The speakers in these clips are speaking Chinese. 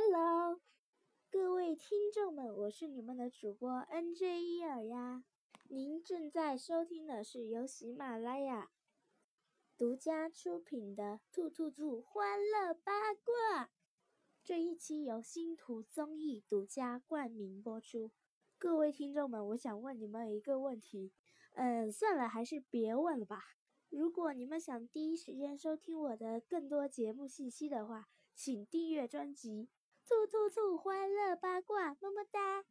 Hello，各位听众们，我是你们的主播 NJ 伊尔呀。您正在收听的是由喜马拉雅独家出品的《兔兔兔欢乐八卦》。这一期由星图综艺独家冠名播出。各位听众们，我想问你们一个问题，嗯，算了，还是别问了吧。如果你们想第一时间收听我的更多节目信息的话，请订阅专辑《兔兔兔欢乐八卦》，么么哒，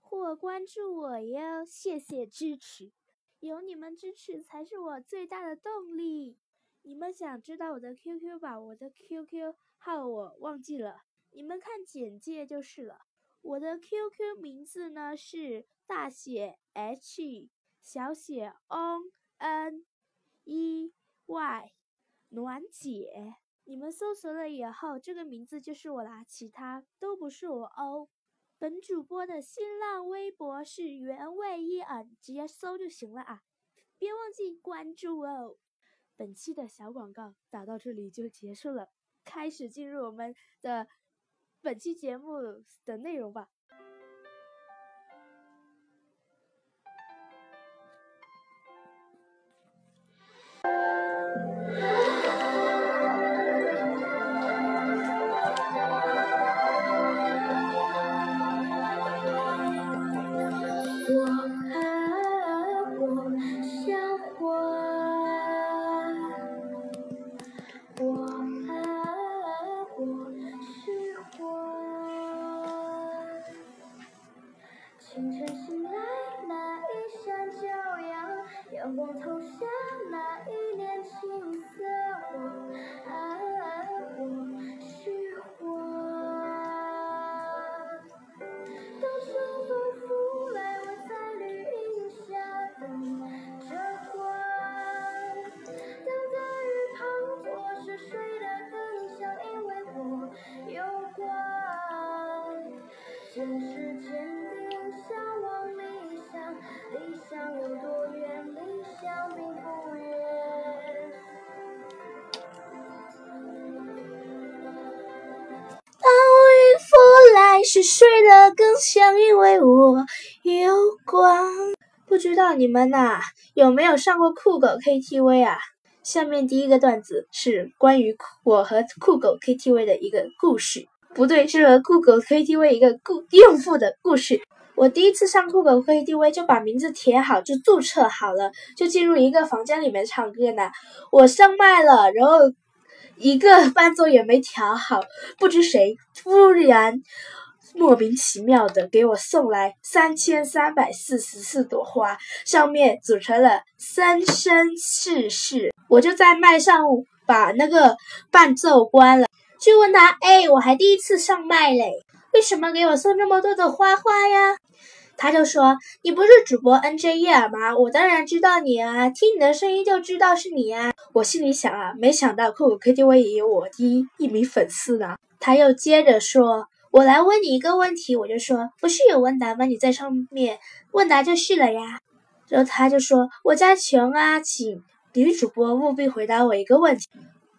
或关注我哟，谢谢支持，有你们支持才是我最大的动力。你们想知道我的 QQ 吧？我的 QQ 号我忘记了，你们看简介就是了。我的 QQ 名字呢是大写 H，小写 ON，E Y，暖姐。你们搜索了以后，这个名字就是我啦，其他都不是我哦。本主播的新浪微博是原味一耳，直接搜就行了啊，别忘记关注哦。本期的小广告打到这里就结束了，开始进入我们的本期节目的内容吧。我投下那一。是睡得更香，因为我有光。不知道你们呐有没有上过酷狗 KTV 啊？下面第一个段子是关于我和酷狗 KTV 的一个故事，不对，是和酷狗 KTV 一个故用户的故事。我第一次上酷狗 KTV 就把名字填好，就注册好了，就进入一个房间里面唱歌呢。我上麦了，然后一个伴奏也没调好，不知谁突然。莫名其妙的给我送来三千三百四十四朵花，上面组成了生生世世。我就在麦上把那个伴奏关了，就问他：“哎，我还第一次上麦嘞，为什么给我送这么多的花花呀？”他就说：“你不是主播 N J 叶尔吗？我当然知道你啊，听你的声音就知道是你啊。”我心里想啊，没想到酷狗 K T V 也有我第一名粉丝呢。他又接着说。我来问你一个问题，我就说不是有问答吗？你在上面问答就是了呀。然后他就说我家穷啊，请女主播务必回答我一个问题。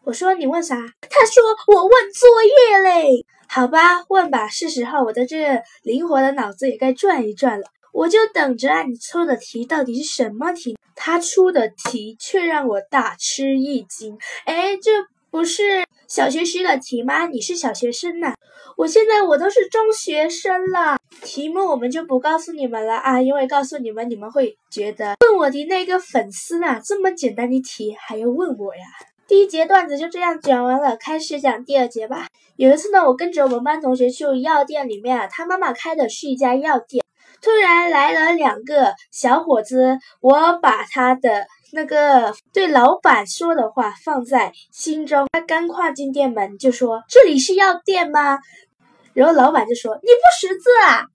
我说你问啥？他说我问作业嘞。好吧，问吧。是时候我的这灵活的脑子也该转一转了。我就等着啊，你出的题到底是什么题？他出的题却让我大吃一惊。哎，这不是小学时的题吗？你是小学生呐。我现在我都是中学生了，题目我们就不告诉你们了啊，因为告诉你们你们会觉得问我的那个粉丝呢，这么简单的题还要问我呀。第一节段子就这样讲完了，开始讲第二节吧。有一次呢，我跟着我们班同学去药店里面啊，他妈妈开的是一家药店，突然来了两个小伙子，我把他的。那个对老板说的话放在心中，他刚跨进店门就说：“这里是药店吗？”然后老板就说：“你不识字啊？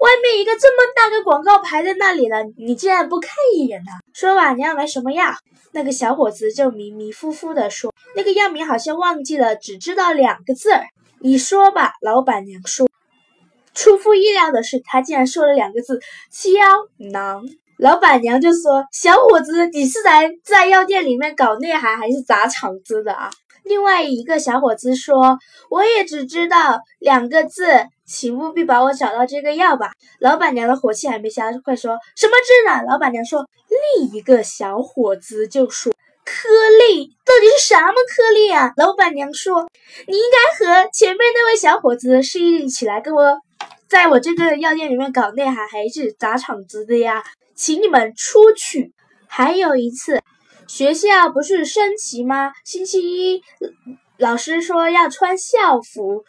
外面一个这么大个广告牌在那里了，你竟然不看一眼呢？”说吧，你要买什么药？那个小伙子就迷迷糊糊的说：“那个药名好像忘记了，只知道两个字儿。”你说吧，老板娘说。出乎意料的是，他竟然说了两个字：“胶囊。”老板娘就说：“小伙子，你是来在药店里面搞内涵，还是砸场子的啊？”另外一个小伙子说：“我也只知道两个字，请务必帮我找到这个药吧。”老板娘的火气还没消，快说什么字呢？老板娘说。另一个小伙子就说：“颗粒到底是什么颗粒啊？”老板娘说：“你应该和前面那位小伙子是一起来跟我，在我这个药店里面搞内涵，还是砸场子的呀？请你们出去。”还有一次。学校不是升旗吗？星期一，老师说要穿校服，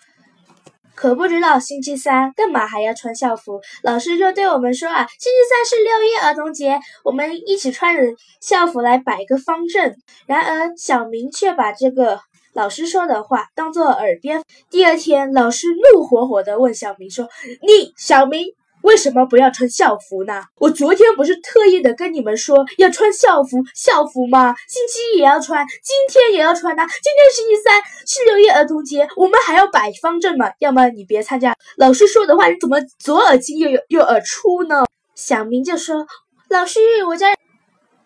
可不知道星期三干嘛还要穿校服。老师就对我们说啊，星期三是六一儿童节，我们一起穿着校服来摆个方阵。然而小明却把这个老师说的话当做耳边。第二天，老师怒火火地问小明说：“你，小明。”为什么不要穿校服呢？我昨天不是特意的跟你们说要穿校服，校服吗？星期一也要穿，今天也要穿呐。今天星期三是六一儿童节，我们还要摆方阵嘛。要么你别参加，老师说的话你怎么左耳进右右耳出呢？小明就说：“老师，我家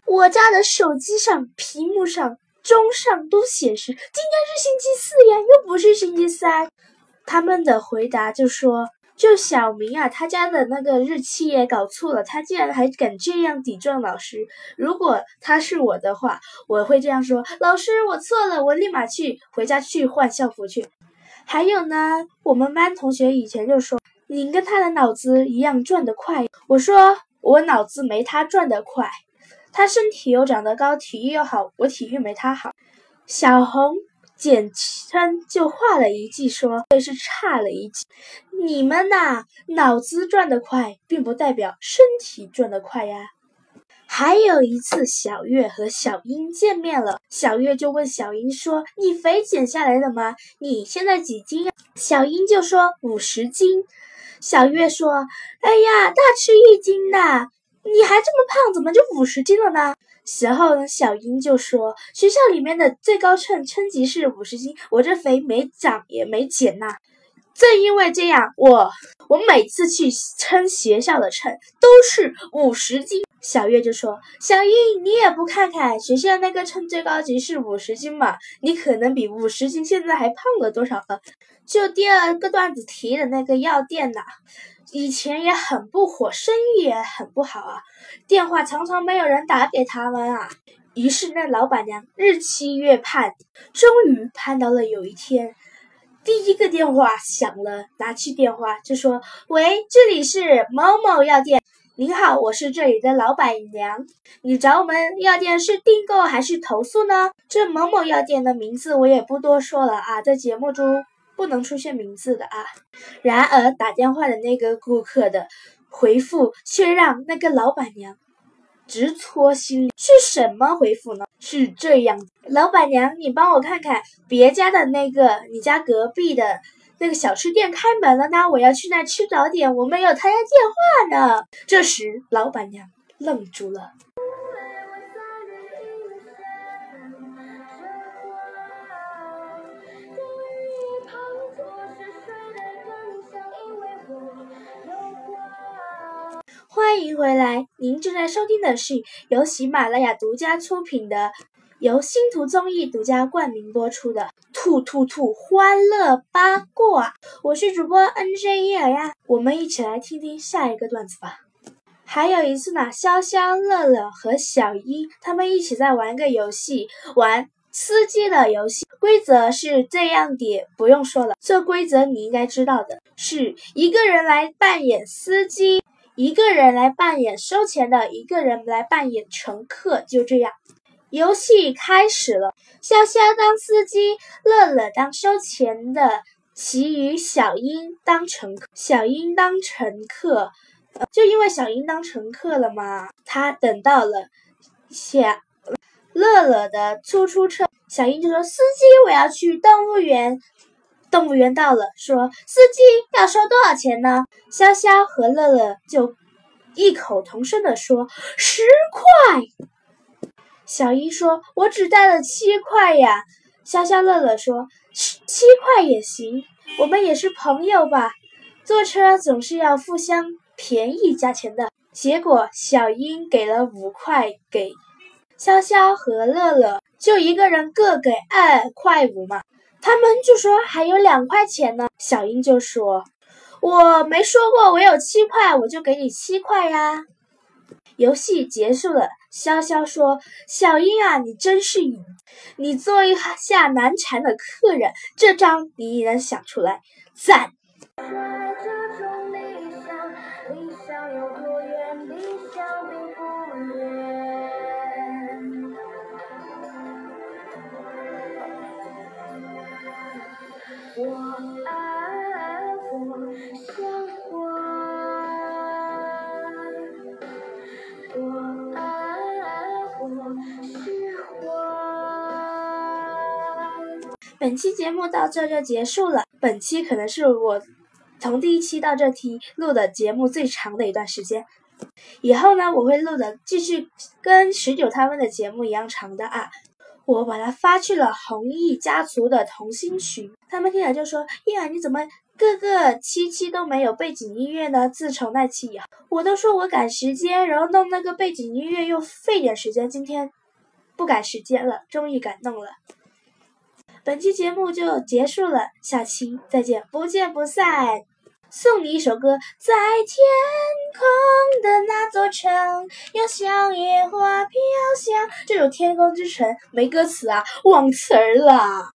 我家的手机上屏幕上钟上都显示今天是星期四呀，又不是星期三。”他们的回答就说。就小明啊，他家的那个日期也搞错了，他竟然还敢这样抵撞老师。如果他是我的话，我会这样说：“老师，我错了，我立马去回家去换校服去。”还有呢，我们班同学以前就说：“你跟他的脑子一样转得快。”我说：“我脑子没他转得快，他身体又长得高，体育又好，我体育没他好。”小红。简称就画了一记，说也是差了一记。你们呐，脑子转得快，并不代表身体转得快呀。还有一次，小月和小英见面了，小月就问小英说：“你肥减下来了吗？你现在几斤呀？”小英就说：“五十斤。”小月说：“哎呀，大吃一惊呐！你还这么胖，怎么就五十斤了呢？”时候呢，小英就说：“学校里面的最高称称级是五十斤，我这肥没长也没减呐。正因为这样，我我每次去称学校的称都是五十斤。”小月就说：“小英，你也不看看学校那个称最高级是五十斤嘛？你可能比五十斤现在还胖了多少了？就第二个段子提的那个药店呐。”以前也很不火，生意也很不好啊，电话常常没有人打给他们啊。于是那老板娘日期月盼，终于盼到了有一天，第一个电话响了，拿起电话就说：“喂，这里是某某药店，您好，我是这里的老板娘，你找我们药店是订购还是投诉呢？这某某药店的名字我也不多说了啊，在节目中。”不能出现名字的啊！然而打电话的那个顾客的回复却让那个老板娘直戳心。是什么回复呢？是这样：老板娘，你帮我看看别家的那个，你家隔壁的那个小吃店开门了呢，我要去那吃早点，我没有他家电话呢。这时，老板娘愣住了。欢迎回来，您正在收听的是由喜马拉雅独家出品的、由星图综艺独家冠名播出的《兔兔兔欢乐八卦》。我是主播 N J 叶儿呀，我们一起来听听下一个段子吧。还有一次呢，潇潇、乐乐和小英他们一起在玩个游戏，玩司机的游戏。规则是这样的，不用说了，这规则你应该知道的，是一个人来扮演司机。一个人来扮演收钱的，一个人来扮演乘客，就这样，游戏开始了。潇潇当司机，乐乐当收钱的，其余小英当乘客。小英当乘客，就因为小英当乘客了嘛。他等到了小乐乐的出租车，小英就说：“司机，我要去动物园。”动物园到了，说司机要收多少钱呢？潇潇和乐乐就异口同声的说十块。小英说：“我只带了七块呀。”潇潇乐乐说：“七块也行，我们也是朋友吧？坐车总是要互相便宜价钱的。”结果小英给了五块给潇潇和乐乐，就一个人各给二块五嘛。他们就说还有两块钱呢。小英就说：“我没说过我有七块，我就给你七块呀。”游戏结束了，潇潇说：“小英啊，你真是，你做一下难缠的客人，这张你也能想出来，赞。”本期节目到这就结束了。本期可能是我从第一期到这期录的节目最长的一段时间。以后呢，我会录的继续跟十九他们的节目一样长的啊。我把它发去了弘毅家族的同心群，他们听了就说：“呀，你怎么各个七期都没有背景音乐呢？自从那期以后，我都说我赶时间，然后弄那个背景音乐又费点时间，今天不赶时间了，终于敢弄了。”本期节目就结束了，下期再见，不见不散。送你一首歌，在天空的那座城，有小野花飘香。这首《天空之城》没歌词啊，忘词儿了。